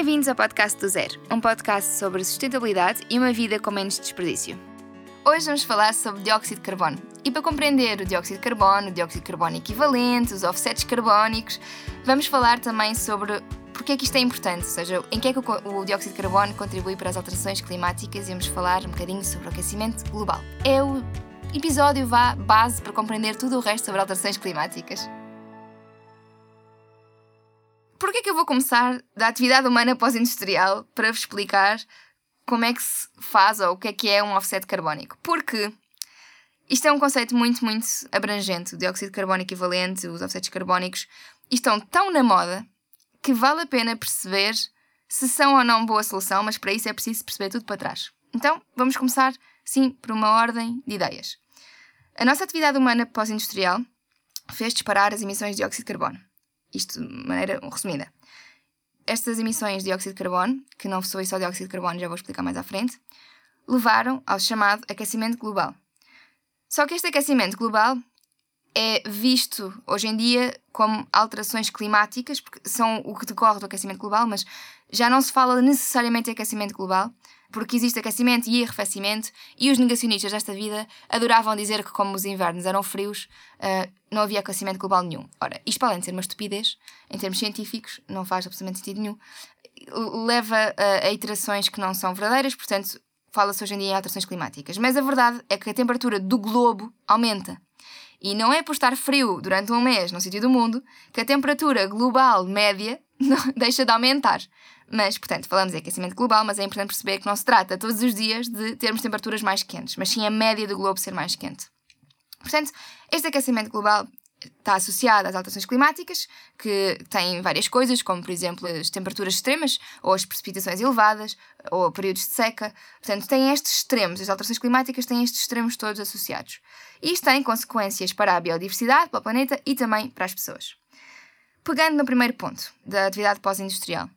Bem-vindos ao podcast do Zero, um podcast sobre sustentabilidade e uma vida com menos desperdício. Hoje vamos falar sobre dióxido de carbono. E para compreender o dióxido de carbono, o dióxido de carbono equivalente, os offsets carbónicos, vamos falar também sobre porque é que isto é importante, ou seja, em que é que o dióxido de carbono contribui para as alterações climáticas e vamos falar um bocadinho sobre o aquecimento global. É o episódio vá base para compreender tudo o resto sobre alterações climáticas. Por que é que eu vou começar da atividade humana pós-industrial para vos explicar como é que se faz ou o que é que é um offset carbónico? Porque isto é um conceito muito, muito abrangente. O dióxido carbono equivalente, os offsets carbónicos, estão tão na moda que vale a pena perceber se são ou não boa solução, mas para isso é preciso perceber tudo para trás. Então, vamos começar, sim, por uma ordem de ideias. A nossa atividade humana pós-industrial fez disparar as emissões de dióxido de carbono. Isto de maneira resumida. Estas emissões de dióxido de carbono, que não são só dióxido de carbono, já vou explicar mais à frente, levaram ao chamado aquecimento global. Só que este aquecimento global é visto hoje em dia como alterações climáticas, porque são o que decorre do aquecimento global, mas já não se fala necessariamente de aquecimento global, porque existe aquecimento e arrefecimento, e os negacionistas desta vida adoravam dizer que, como os invernos eram frios, uh, não havia aquecimento global nenhum. Ora, isto, para além de ser uma estupidez, em termos científicos, não faz absolutamente sentido nenhum, leva a, a iterações que não são verdadeiras, portanto, fala-se hoje em dia em alterações climáticas. Mas a verdade é que a temperatura do globo aumenta. E não é por estar frio durante um mês no sítio do mundo que a temperatura global média deixa de aumentar. Mas, portanto, falamos de aquecimento global, mas é importante perceber que não se trata todos os dias de termos temperaturas mais quentes, mas sim a média do globo ser mais quente. Portanto, este aquecimento global está associado às alterações climáticas, que têm várias coisas, como por exemplo as temperaturas extremas, ou as precipitações elevadas, ou períodos de seca. Portanto, tem estes extremos, as alterações climáticas têm estes extremos todos associados. Isto tem consequências para a biodiversidade, para o planeta e também para as pessoas. Pegando no primeiro ponto, da atividade pós-industrial.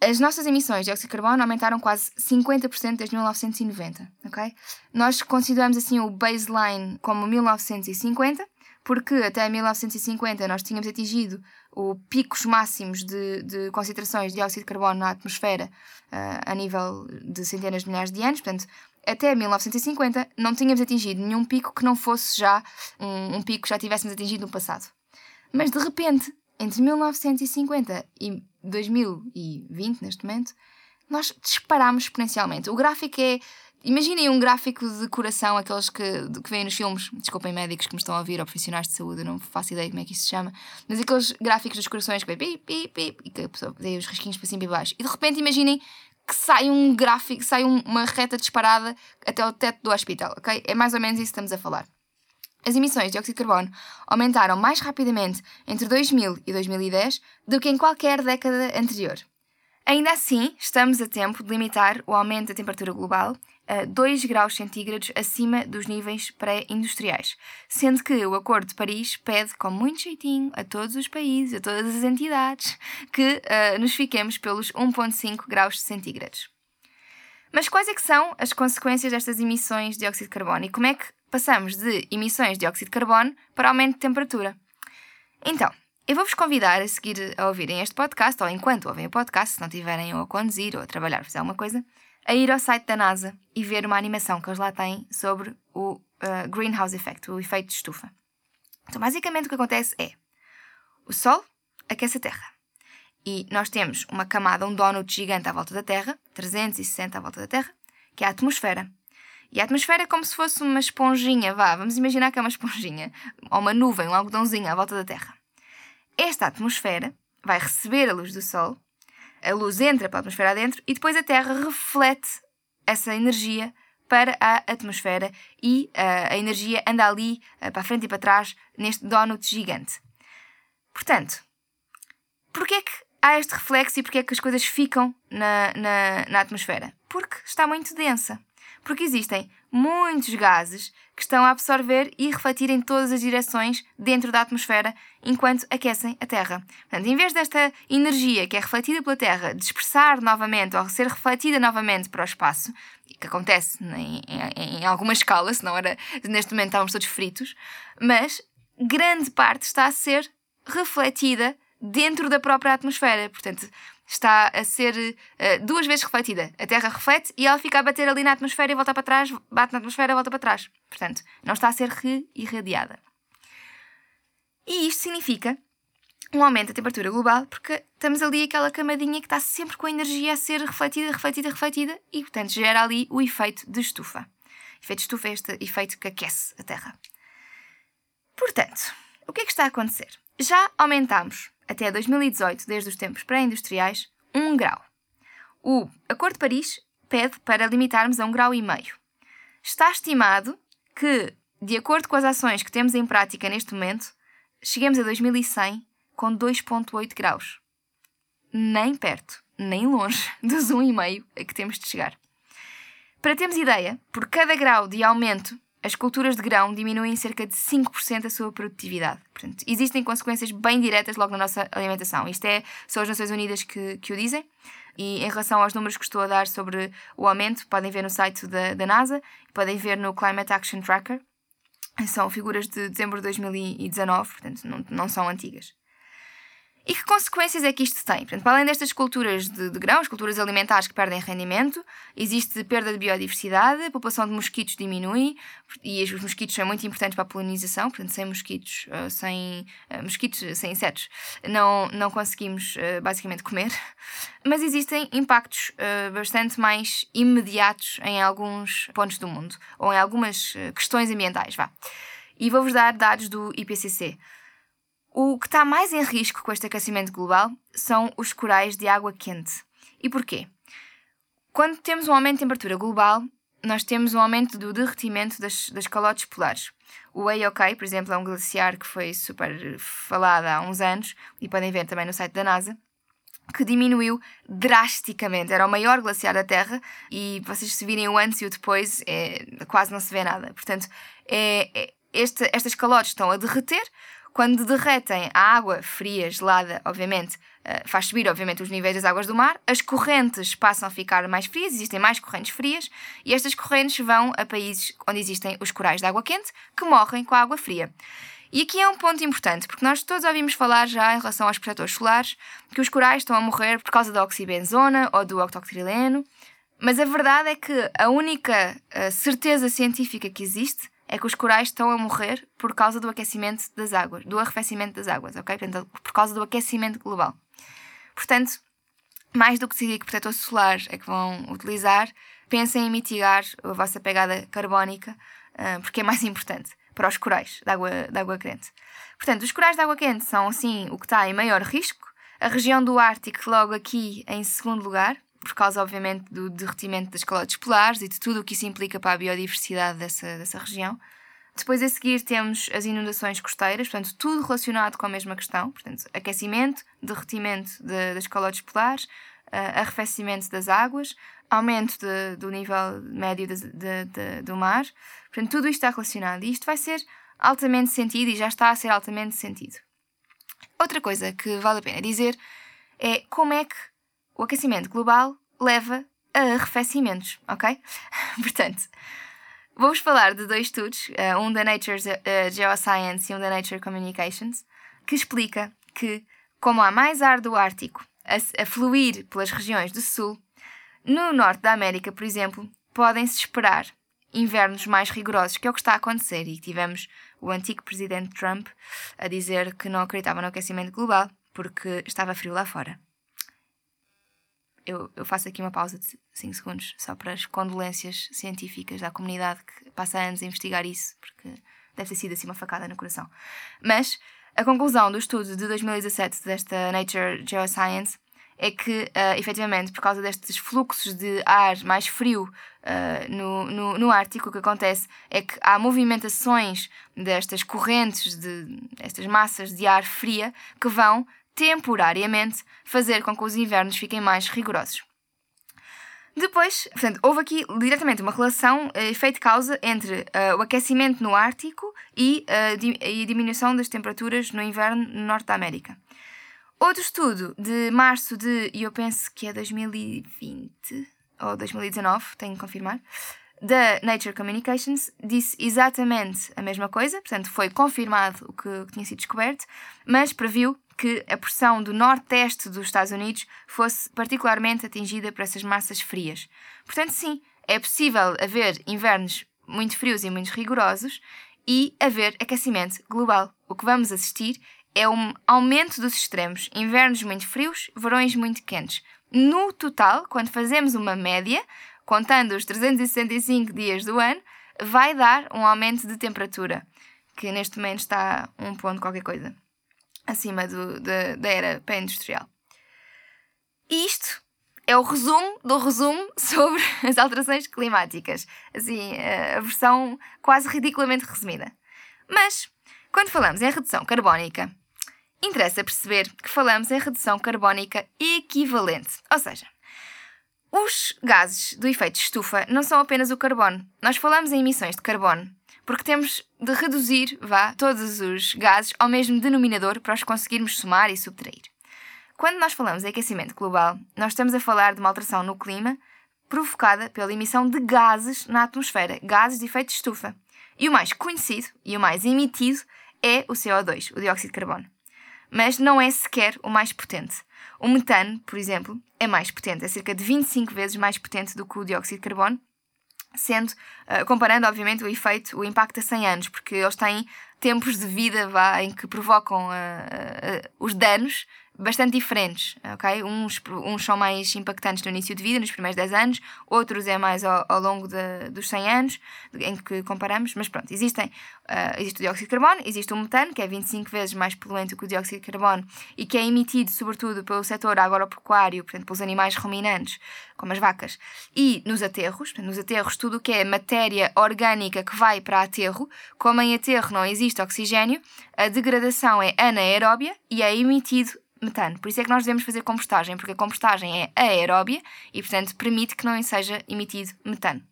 As nossas emissões de dióxido de carbono aumentaram quase 50% desde 1990, ok? Nós consideramos assim o baseline como 1950, porque até 1950 nós tínhamos atingido o picos máximos de, de concentrações de dióxido de carbono na atmosfera uh, a nível de centenas de milhares de anos, portanto, até 1950 não tínhamos atingido nenhum pico que não fosse já um, um pico que já tivéssemos atingido no passado. Mas de repente, entre 1950 e 2020, neste momento, nós disparámos exponencialmente. O gráfico é Imaginem um gráfico de coração, aqueles que, que vêm nos filmes, desculpem médicos que me estão a ouvir, ou profissionais de saúde, eu não faço ideia como é que isso se chama, mas aqueles gráficos dos corações que vem pi, pi, pi, e que a pessoa tem os risquinhos para cima e baixo. E de repente imaginem que sai um gráfico, sai uma reta disparada até o teto do hospital, ok? É mais ou menos isso que estamos a falar. As emissões de dióxido de carbono aumentaram mais rapidamente entre 2000 e 2010 do que em qualquer década anterior. Ainda assim, estamos a tempo de limitar o aumento da temperatura global a 2 graus centígrados acima dos níveis pré-industriais, sendo que o Acordo de Paris pede com muito jeitinho a todos os países, a todas as entidades, que uh, nos fiquemos pelos 1,5 graus centígrados. Mas quais é que são as consequências destas emissões de dióxido de carbono e como é que passamos de emissões de dióxido de carbono para aumento de temperatura? Então, eu vou-vos convidar a seguir a ouvirem este podcast, ou enquanto ouvem o podcast, se não tiverem a conduzir ou a trabalhar, fazer alguma coisa, a ir ao site da NASA e ver uma animação que eles lá têm sobre o uh, greenhouse effect, o efeito de estufa. Então, basicamente, o que acontece é o Sol aquece a Terra. E nós temos uma camada, um donut gigante à volta da Terra, 360 à volta da Terra, que é a atmosfera. E a atmosfera é como se fosse uma esponjinha, vá, vamos imaginar que é uma esponjinha, ou uma nuvem, um algodãozinho à volta da Terra. Esta atmosfera vai receber a luz do Sol a luz entra para a atmosfera adentro e depois a Terra reflete essa energia para a atmosfera e uh, a energia anda ali uh, para a frente e para trás neste donut gigante. Portanto, porquê é que há este reflexo e porquê é que as coisas ficam na, na, na atmosfera? Porque está muito densa. Porque existem muitos gases que estão a absorver e refletir em todas as direções dentro da atmosfera enquanto aquecem a Terra. Portanto, em vez desta energia que é refletida pela Terra dispersar novamente ou ser refletida novamente para o espaço, que acontece em, em, em alguma escala, senão era, neste momento estávamos todos fritos, mas grande parte está a ser refletida dentro da própria atmosfera. Portanto, está a ser uh, duas vezes refletida. A Terra reflete e ela fica a bater ali na atmosfera e volta para trás, bate na atmosfera e volta para trás. Portanto, não está a ser re-irradiada. E isto significa um aumento da temperatura global, porque estamos ali aquela camadinha que está sempre com a energia a ser refletida, refletida, refletida, e portanto gera ali o efeito de estufa. O efeito de estufa é este efeito que aquece a Terra. Portanto, o que é que está a acontecer? Já aumentámos até 2018, desde os tempos pré-industriais, 1 grau. O Acordo de Paris pede para limitarmos a 1 grau e meio. Está estimado que, de acordo com as ações que temos em prática neste momento, cheguemos a 2100 com 2,8 graus. Nem perto, nem longe dos 1,5 a que temos de chegar. Para termos ideia, por cada grau de aumento as culturas de grão diminuem cerca de 5% a sua produtividade. Portanto, existem consequências bem diretas logo na nossa alimentação. Isto é, são as Nações Unidas que, que o dizem. E em relação aos números que estou a dar sobre o aumento, podem ver no site da, da NASA, podem ver no Climate Action Tracker. São figuras de dezembro de 2019, portanto, não, não são antigas. E que consequências é que isto tem? Portanto, para além destas culturas de, de, grãos, culturas alimentares que perdem rendimento, existe perda de biodiversidade, a população de mosquitos diminui, e os mosquitos são muito importantes para a polinização, portanto, sem mosquitos, uh, sem uh, mosquitos, sem insetos, não, não conseguimos basicamente comer. Mas existem impactos bastante mais imediatos em alguns pontos do mundo, ou em algumas questões ambientais, vá. E vou-vos dar dados do IPCC. O que está mais em risco com este aquecimento global são os corais de água quente. E porquê? Quando temos um aumento de temperatura global, nós temos um aumento do derretimento das, das calotes polares. O AOK, por exemplo, é um glaciar que foi super falado há uns anos, e podem ver também no site da NASA, que diminuiu drasticamente. Era o maior glaciar da Terra e vocês se virem o antes e o depois, é, quase não se vê nada. Portanto, é, é, este, estas calotes estão a derreter, quando derretem a água fria, gelada, obviamente, uh, faz subir, obviamente, os níveis das águas do mar, as correntes passam a ficar mais frias, existem mais correntes frias, e estas correntes vão a países onde existem os corais de água quente, que morrem com a água fria. E aqui é um ponto importante, porque nós todos ouvimos falar já em relação aos protetores solares que os corais estão a morrer por causa da oxibenzona ou do octoctrileno, mas a verdade é que a única uh, certeza científica que existe é que os corais estão a morrer por causa do aquecimento das águas, do arrefecimento das águas, ok? Portanto, por causa do aquecimento global. Portanto, mais do que decidir que protetor solar é que vão utilizar, pensem em mitigar a vossa pegada carbónica, uh, porque é mais importante para os corais de água, de água quente. Portanto, os corais de água quente são, sim, o que está em maior risco. A região do Ártico, logo aqui em segundo lugar, por causa, obviamente, do derretimento das calotes polares e de tudo o que isso implica para a biodiversidade dessa, dessa região. Depois a seguir temos as inundações costeiras, portanto, tudo relacionado com a mesma questão, portanto, aquecimento, derretimento de, das calotes polares, uh, arrefecimento das águas, aumento de, do nível médio de, do mar, portanto, tudo isto está relacionado e isto vai ser altamente sentido e já está a ser altamente sentido. Outra coisa que vale a pena dizer é como é que o aquecimento global leva a arrefecimentos, ok? Portanto, vou-vos falar de dois estudos, eh, um da Nature eh, Geoscience e um da Nature Communications, que explica que, como há mais ar do Ártico a, fluir pelas regiões do Sul, no norte da América, por exemplo, podem-se esperar invernos mais rigorosos, que é o que está a acontecer. E tivemos o antigo presidente Trump a dizer que não acreditava no aquecimento global porque estava frio lá fora eu, eu faço aqui uma pausa de 5 segundos só para as condolências científicas da comunidade que passa anos a investigar isso, porque deve ter sido assim uma facada no coração. Mas a conclusão do estudo de 2017 desta Nature Geoscience é que, uh, efetivamente, por causa destes fluxos de ar mais frio uh, no, no, no Ártico, o que acontece é que há movimentações destas correntes, de estas massas de ar fria, que vão temporariamente, fazer com que os invernos fiquem mais rigorosos. Depois, portanto, houve aqui diretamente uma relação, uh, efeito-causa, entre uh, o aquecimento no Ártico e, uh, di e a diminuição das temperaturas no inverno no Norte da América. Outro estudo de março de, eu penso que é 2020 ou 2019, tenho que confirmar, da Nature Communications disse exatamente a mesma coisa, portanto, foi confirmado o que, que tinha sido descoberto, mas previu que a porção do nordeste dos Estados Unidos fosse particularmente atingida por essas massas frias. Portanto, sim, é possível haver invernos muito frios e muito rigorosos e haver aquecimento global. O que vamos assistir é um aumento dos extremos, invernos muito frios, verões muito quentes. No total, quando fazemos uma média, contando os 365 dias do ano, vai dar um aumento de temperatura, que neste momento está um ponto qualquer coisa acima do, da, da era pré-industrial. Isto é o resumo do resumo sobre as alterações climáticas. Assim, a versão quase ridiculamente resumida. Mas, quando falamos em redução carbónica, interessa perceber que falamos em redução carbónica equivalente. Ou seja, os gases do efeito estufa não são apenas o carbono. Nós falamos em emissões de carbono porque temos de reduzir, vá, todos os gases ao mesmo denominador para os conseguirmos somar e subtrair. Quando nós falamos em aquecimento global, nós estamos a falar de uma alteração no clima provocada pela emissão de gases na atmosfera, gases de efeito estufa. E o mais conhecido e o mais emitido é o CO2, o dióxido de carbono. Mas não é sequer o mais potente. O metano, por exemplo, é mais potente, é cerca de 25 vezes mais potente do que o dióxido de carbono sendo, uh, comparando obviamente o efeito, o impacto a 100 anos, porque eles têm tempos de vida vá, em que provocam uh, uh, os danos bastante diferentes, ok? Uns, uns são mais impactantes no início de vida, nos primeiros 10 anos, outros é mais ao, ao longo de, dos 100 anos, em que comparamos, mas pronto, existem, uh, existe o dióxido de carbono, existe o metano, que é 25 vezes mais poluente que o dióxido de carbono e que é emitido sobretudo pelo setor agropecuário, portanto, pelos animais ruminantes, como as vacas, e nos aterros, portanto, nos aterros tudo o que é matéria orgânica que vai para aterro, como em aterro não existe oxigênio, a degradação é anaeróbia e é emitido metano. Por isso é que nós devemos fazer compostagem, porque a compostagem é aeróbia e, portanto, permite que não seja emitido metano.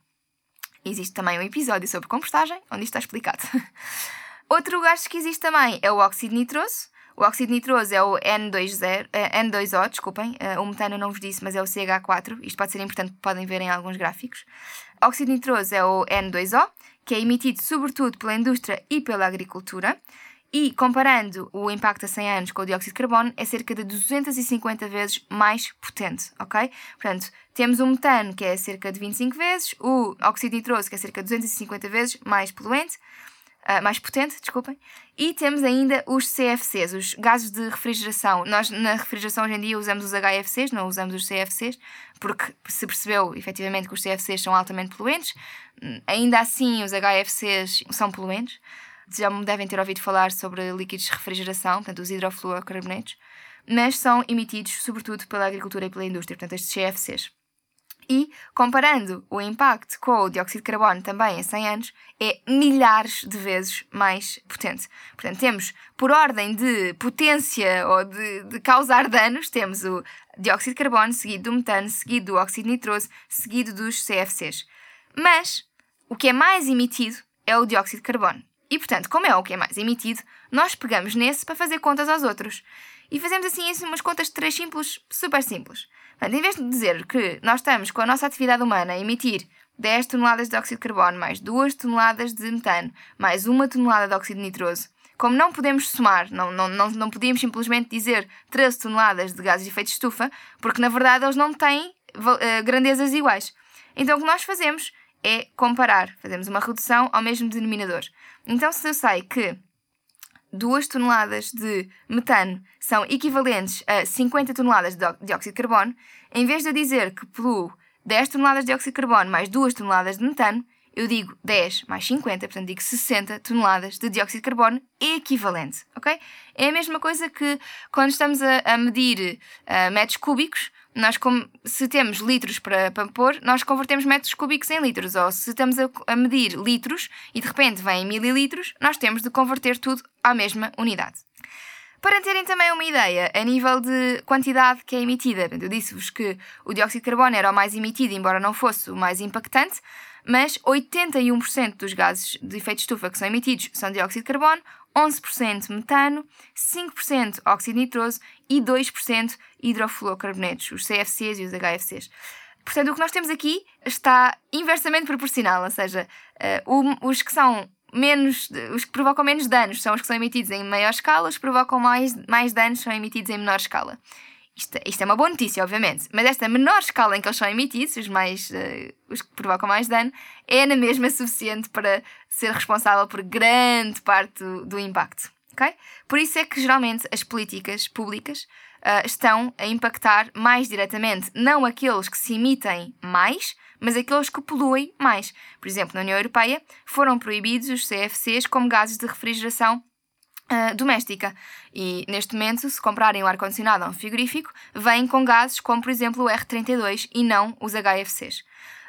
Existe também um episódio sobre compostagem, onde isto está explicado. Outro gás que existe também é o óxido nitroso. O óxido nitroso é o N20, eh, N2O, desculpem, eh, o metano eu não vos disse, mas é o CH4. Isto pode ser importante, podem ver em alguns gráficos. O óxido nitroso é o N2O, que é emitido sobretudo pela indústria e pela agricultura. E comparando o impacto a 100 anos com o dióxido de carbono, é cerca de 250 vezes mais potente, ok? Portanto, temos o metano, que é cerca de 25 vezes, o óxido nitroso, que é cerca de 250 vezes mais poluente, uh, mais potente, desculpem, e temos ainda os CFCs, os gases de refrigeração. Nós, na refrigeração, hoje em dia, usamos os HFCs, não usamos os CFCs, porque se percebeu, efetivamente, que os CFCs são altamente poluentes. Ainda assim, os HFCs são poluentes já devem ter ouvido falar sobre líquidos de refrigeração, portanto, os hidrofluorocarbonetos, mas são emitidos sobretudo pela agricultura e pela indústria, portanto, estes CFCs. E, comparando o impacto com o dióxido de carbono também em 100 anos, é milhares de vezes mais potente. Portanto, temos, por ordem de potência ou de, de causar danos, temos o dióxido de carbono, seguido do metano, seguido do óxido nitroso, seguido dos CFCs. Mas, o que é mais emitido é o dióxido de carbono. E portanto, como é o que é mais emitido, nós pegamos nesse para fazer contas aos outros. E fazemos assim, assim umas contas de três simples, super simples. Portanto, em vez de dizer que nós estamos com a nossa atividade humana a emitir 10 toneladas de óxido de carbono, mais 2 toneladas de metano, mais 1 tonelada de óxido nitroso, como não podemos somar, não, não, não, não podíamos simplesmente dizer 13 toneladas de gases de efeito de estufa, porque na verdade eles não têm uh, grandezas iguais. Então o que nós fazemos é comparar, fazemos uma redução ao mesmo denominador. Então, se eu sei que 2 toneladas de metano são equivalentes a 50 toneladas de dióxido de carbono, em vez de eu dizer que poluo 10 toneladas de dióxido de carbono mais 2 toneladas de metano, eu digo 10 mais 50, portanto digo 60 toneladas de dióxido de carbono equivalente, ok? É a mesma coisa que quando estamos a, a medir uh, metros cúbicos, nós se temos litros para, para pôr, nós convertemos metros cúbicos em litros. Ou se estamos a, a medir litros e de repente vem mililitros, nós temos de converter tudo à mesma unidade. Para terem também uma ideia, a nível de quantidade que é emitida, eu disse-vos que o dióxido de carbono era o mais emitido, embora não fosse o mais impactante, mas 81% dos gases de efeito de estufa que são emitidos são dióxido de carbono, 11% metano, 5% óxido nitroso e 2% hidrofluorocarbonetos, os CFCs e os HFCs. Portanto, o que nós temos aqui está inversamente proporcional, ou seja, uh, os que são menos, os que provocam menos danos são os que são emitidos em maior escala, os que provocam mais, mais danos são emitidos em menor escala. Isto, isto é uma boa notícia, obviamente, mas esta menor escala em que eles são emitidos, os, mais, uh, os que provocam mais dano, é na mesma suficiente para ser responsável por grande parte do, do impacto. Okay? Por isso é que geralmente as políticas públicas uh, estão a impactar mais diretamente não aqueles que se emitem mais, mas aqueles que poluem mais. Por exemplo, na União Europeia foram proibidos os CFCs como gases de refrigeração Uh, doméstica. E neste momento, se comprarem um ar-condicionado ou um frigorífico, vêm com gases como, por exemplo, o R32 e não os HFCs.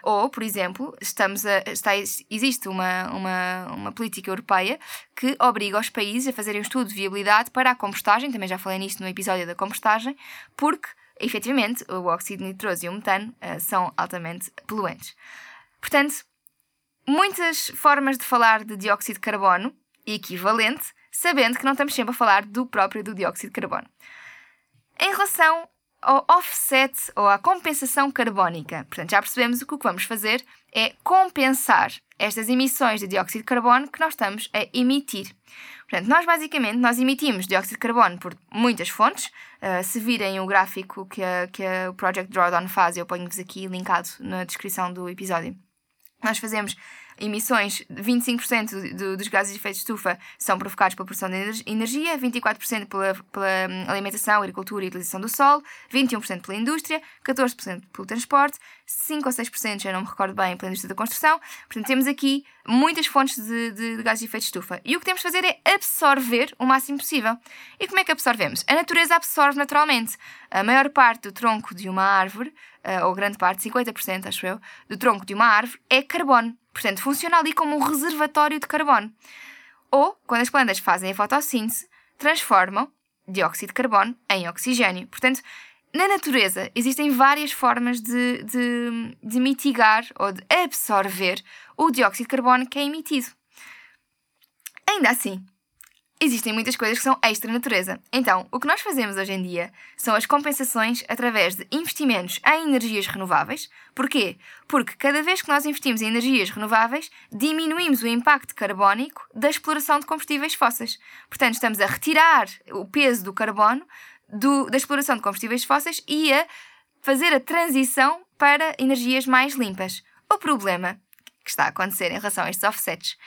Ou, por exemplo, estamos a, está, existe uma, uma, uma política europeia que obriga os países a fazerem um estudo de viabilidade para a compostagem, também já falei nisto no episódio da compostagem, porque, efetivamente, o óxido nitroso e o metano uh, são altamente poluentes. Portanto, muitas formas de falar de dióxido de carbono equivalente, sabendo que não estamos sempre a falar do próprio do dióxido de carbono. Em relação ao offset ou à compensação carbónica. Portanto, já percebemos que o que vamos fazer é compensar estas emissões de dióxido de carbono que nós estamos a emitir. Portanto, nós basicamente nós emitimos dióxido de carbono por muitas fontes. Uh, se virem o gráfico que, a, que a, o Project Drawdown faz, eu ponho-vos aqui linkado na descrição do episódio. Nós fazemos emissões, 25% do, dos gases de efeito de estufa são provocados pela produção de energia, 24% pela, pela hum, alimentação, agricultura e utilização do solo, 21% pela indústria, 14% pelo transporte, 5 ou 6%, já não me recordo bem, pela indústria da construção. Portanto, temos aqui muitas fontes de, de, de gases de efeito de estufa. E o que temos de fazer é absorver o máximo possível. E como é que absorvemos? A natureza absorve naturalmente. A maior parte do tronco de uma árvore, ou grande parte, 50%, acho eu, do tronco de uma árvore é carbono. Portanto, funciona ali como um reservatório de carbono. Ou, quando as plantas fazem a fotossíntese, transformam dióxido de carbono em oxigênio. Portanto, na natureza existem várias formas de, de, de mitigar ou de absorver o dióxido de carbono que é emitido. Ainda assim, Existem muitas coisas que são extra natureza. Então, o que nós fazemos hoje em dia são as compensações através de investimentos em energias renováveis. Porquê? Porque cada vez que nós investimos em energias renováveis, diminuímos o impacto carbónico da exploração de combustíveis fósseis. Portanto, estamos a retirar o peso do carbono do, da exploração de combustíveis fósseis e a fazer a transição para energias mais limpas. O problema que está a acontecer em relação a estes offsets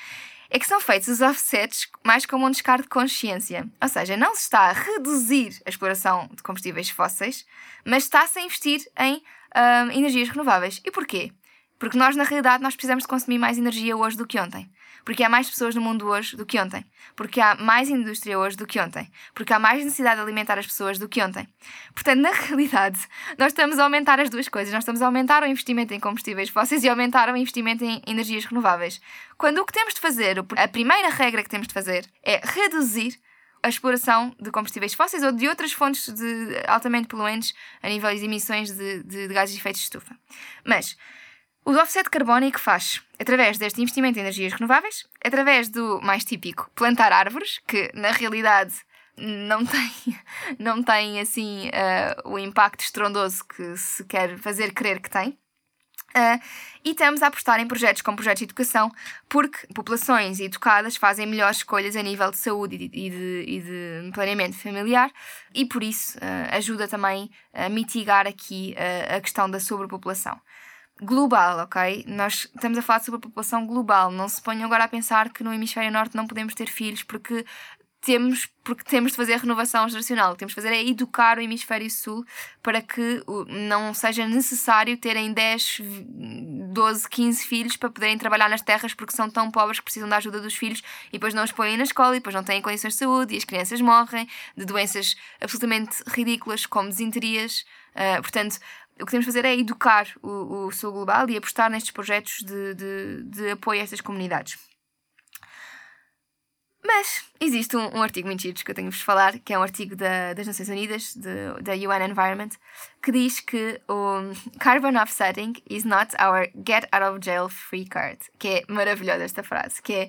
é que são feitos os offsets mais como um descarte de consciência. Ou seja, não se está a reduzir a exploração de combustíveis fósseis, mas está-se a investir em um, energias renováveis. E porquê? Porque nós, na realidade, nós precisamos de consumir mais energia hoje do que ontem. Porque há mais pessoas no mundo hoje do que ontem. Porque há mais indústria hoje do que ontem. Porque há mais necessidade de alimentar as pessoas do que ontem. Portanto, na realidade, nós estamos a aumentar as duas coisas. Nós estamos a aumentar o investimento em combustíveis fósseis e aumentar o investimento em energias renováveis. Quando o que temos de fazer, a primeira regra que temos de fazer é reduzir a exploração de combustíveis fósseis ou de outras fontes de altamente poluentes a nível de emissões de, de, de gases de efeito de estufa. Mas o offset carbónico faz através deste investimento em energias renováveis, através do mais típico plantar árvores, que na realidade não tem, não tem assim uh, o impacto estrondoso que se quer fazer crer que tem. Uh, e estamos a apostar em projetos como projetos de educação, porque populações educadas fazem melhores escolhas a nível de saúde e de, e de, e de planeamento familiar, e por isso uh, ajuda também a mitigar aqui a questão da sobrepopulação global, ok? Nós estamos a falar sobre a população global. Não se ponham agora a pensar que no hemisfério norte não podemos ter filhos porque temos, porque temos de fazer renovação geracional. O que temos de fazer é educar o hemisfério sul para que não seja necessário terem 10, 12, 15 filhos para poderem trabalhar nas terras porque são tão pobres que precisam da ajuda dos filhos e depois não os põem na escola e depois não têm condições de saúde e as crianças morrem de doenças absolutamente ridículas como desinterias. Uh, portanto, o que temos de fazer é educar o, o Sul Global e apostar nestes projetos de, de, de apoio a estas comunidades. Mas existe um, um artigo muito que eu tenho-vos falar, que é um artigo da, das Nações Unidas, de, da UN Environment, que diz que o carbon offsetting is not our get out of jail free card. Que é maravilhosa esta frase, que é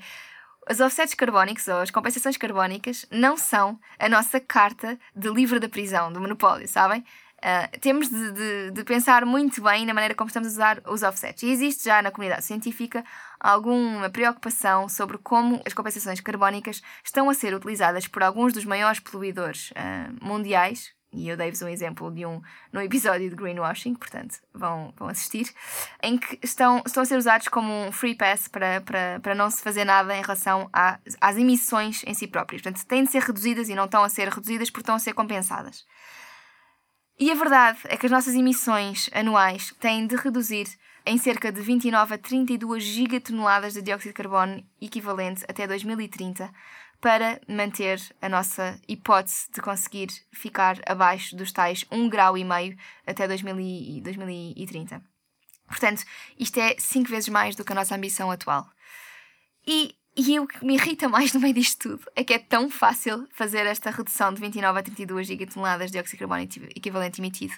os offsets carbónicos ou as compensações carbónicas não são a nossa carta de livre da prisão, do monopólio, sabem? Uh, temos de, de, de, pensar muito bem na maneira como estamos a usar os offsets. E existe já na comunidade científica alguma preocupação sobre como as compensações carbónicas estão a ser utilizadas por alguns dos maiores poluidores uh, mundiais. E eu dei-vos um exemplo de um no episódio de Greenwashing, portanto vão, vão assistir, em que estão, estão a ser usados como um free pass para, para, para não se fazer nada em relação a, às emissões em si próprias. Portanto, têm de ser reduzidas e não estão a ser reduzidas porque estão a ser compensadas. E a verdade é que as nossas emissões anuais têm de reduzir em cerca de 29 a 32 gigatoneladas de dióxido de carbono equivalente até 2030 para manter a nossa hipótese de conseguir ficar abaixo dos tais 1,5 grau e meio até 2030. Portanto, isto é 5 vezes mais do que a nossa ambição atual. E e o que me irrita mais no meio disto tudo é que é tão fácil fazer esta redução de 29 a 32 gigatoneladas de dióxido de carbono equivalente emitido.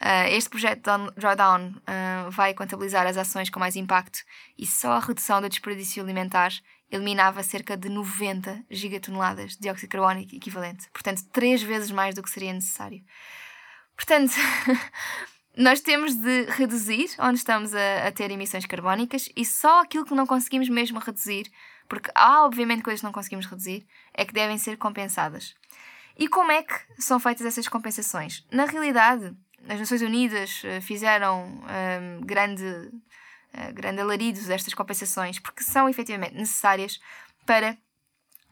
Uh, este projeto Drawdown uh, vai contabilizar as ações com mais impacto e só a redução do desperdício alimentar eliminava cerca de 90 gigatoneladas de dióxido de carbono equivalente. Portanto, três vezes mais do que seria necessário. Portanto, nós temos de reduzir onde estamos a, a ter emissões carbónicas e só aquilo que não conseguimos mesmo reduzir porque há obviamente coisas que não conseguimos reduzir, é que devem ser compensadas. E como é que são feitas essas compensações? Na realidade, as Nações Unidas uh, fizeram um, grande, uh, grande alarido destas compensações, porque são efetivamente necessárias para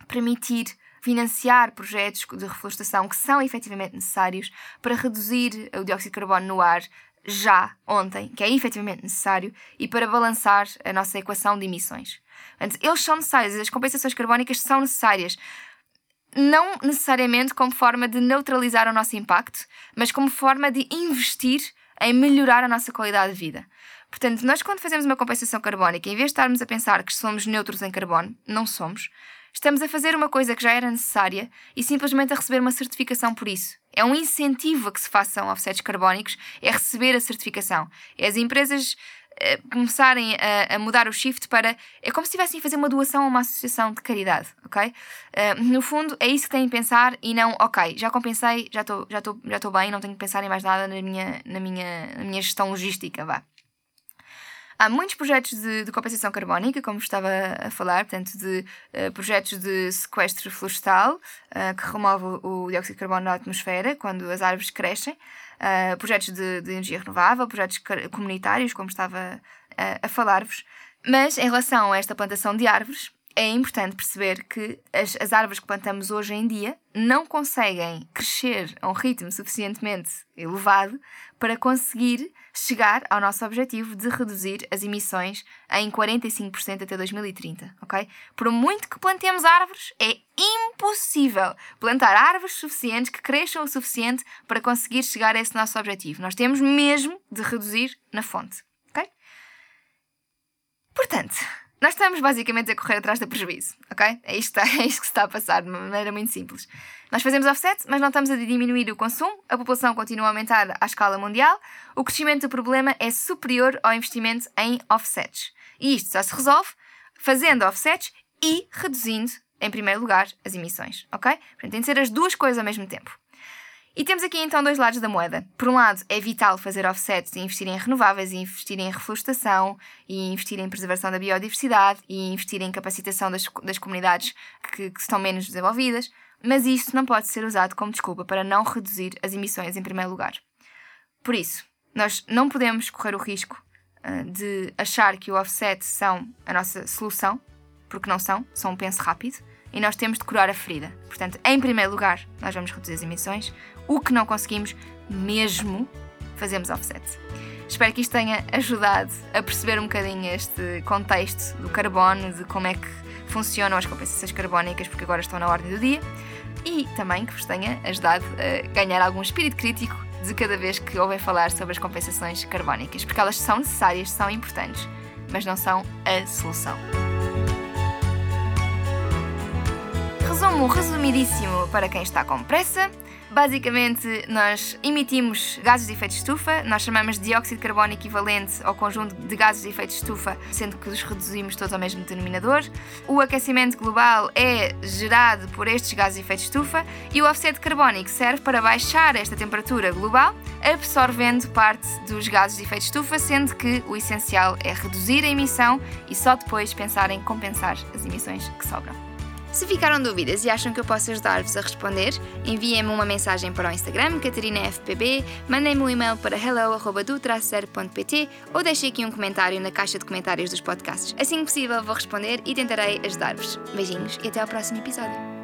permitir financiar projetos de reflorestação que são efetivamente necessários para reduzir o dióxido de carbono no ar já ontem, que é efetivamente necessário, e para balançar a nossa equação de emissões. Eles são necessários, as compensações carbónicas são necessárias. Não necessariamente como forma de neutralizar o nosso impacto, mas como forma de investir em melhorar a nossa qualidade de vida. Portanto, nós quando fazemos uma compensação carbónica, em vez de estarmos a pensar que somos neutros em carbono, não somos, estamos a fazer uma coisa que já era necessária e simplesmente a receber uma certificação por isso. É um incentivo a que se façam offsets carbónicos, é receber a certificação. É as empresas começarem a, a, mudar o shift para. É como se estivessem a fazer uma doação a uma associação de caridade, ok? Uh, no fundo, é isso que têm de pensar e não, ok, já compensei, já estou já já bem, não tenho que pensar em mais nada na minha, na minha, na minha gestão logística, vá. Há muitos projetos de, de, compensação carbónica, como estava a falar, portanto, de uh, projetos de sequestro florestal, uh, que remove o, o dióxido de carbono da atmosfera quando as árvores crescem, uh, projetos de, de, energia renovável, projetos comunitários, como estava a falar-vos. Mas em relação a esta plantação de árvores, é importante perceber que as, as árvores que plantamos hoje em dia não conseguem crescer a um ritmo suficientemente elevado para conseguir chegar ao nosso objetivo de reduzir as emissões em 45% até 2030, ok? Por muito que plantemos árvores, é impossível plantar árvores suficientes que cresçam o suficiente para conseguir chegar a esse nosso objetivo. Nós temos mesmo de reduzir na fonte, ok? Portanto, nós estamos basicamente a correr atrás do prejuízo, ok? É isto, é isto que se está a passar de uma maneira muito simples. Nós fazemos offset, mas não estamos a diminuir o consumo, a população continua a aumentar à escala mundial, o crescimento do problema é superior ao investimento em offsets. E isto só se resolve fazendo offsets e reduzindo, em primeiro lugar, as emissões, ok? Portanto, tem de ser as duas coisas ao mesmo tempo. E temos aqui então dois lados da moeda. Por um lado, é vital fazer offsets e investir em renováveis, e investir em reflorestação, e investir em preservação da biodiversidade, e investir em capacitação das, das comunidades que, que estão menos desenvolvidas, mas isto não pode ser usado como desculpa para não reduzir as emissões em primeiro lugar. Por isso, nós não podemos correr o risco uh, de achar que o offset são a nossa solução, porque não são, são um penso rápido, e nós temos de curar a ferida. Portanto, em primeiro lugar, nós vamos reduzir as emissões. O que não conseguimos, mesmo, fazemos offset. Espero que isto tenha ajudado a perceber um bocadinho este contexto do carbono, de como é que funcionam as compensações carbónicas, porque agora estão na ordem do dia, e também que vos tenha ajudado a ganhar algum espírito crítico de cada vez que ouvem falar sobre as compensações carbónicas, porque elas são necessárias, são importantes, mas não são a solução. Resumo resumidíssimo para quem está com pressa. Basicamente, nós emitimos gases de efeito de estufa, nós chamamos de dióxido de carbono equivalente ao conjunto de gases de efeito de estufa, sendo que os reduzimos todos ao mesmo denominador. O aquecimento global é gerado por estes gases de efeito de estufa e o offset carbónico serve para baixar esta temperatura global, absorvendo parte dos gases de efeito de estufa, sendo que o essencial é reduzir a emissão e só depois pensar em compensar as emissões que sobram. Se ficaram dúvidas e acham que eu posso ajudar-vos a responder, enviem-me uma mensagem para o Instagram, CatarinaFPB, mandem-me um e-mail para hello.do-0.pt ou deixem aqui um comentário na caixa de comentários dos podcasts. Assim que possível vou responder e tentarei ajudar-vos. Beijinhos e até ao próximo episódio.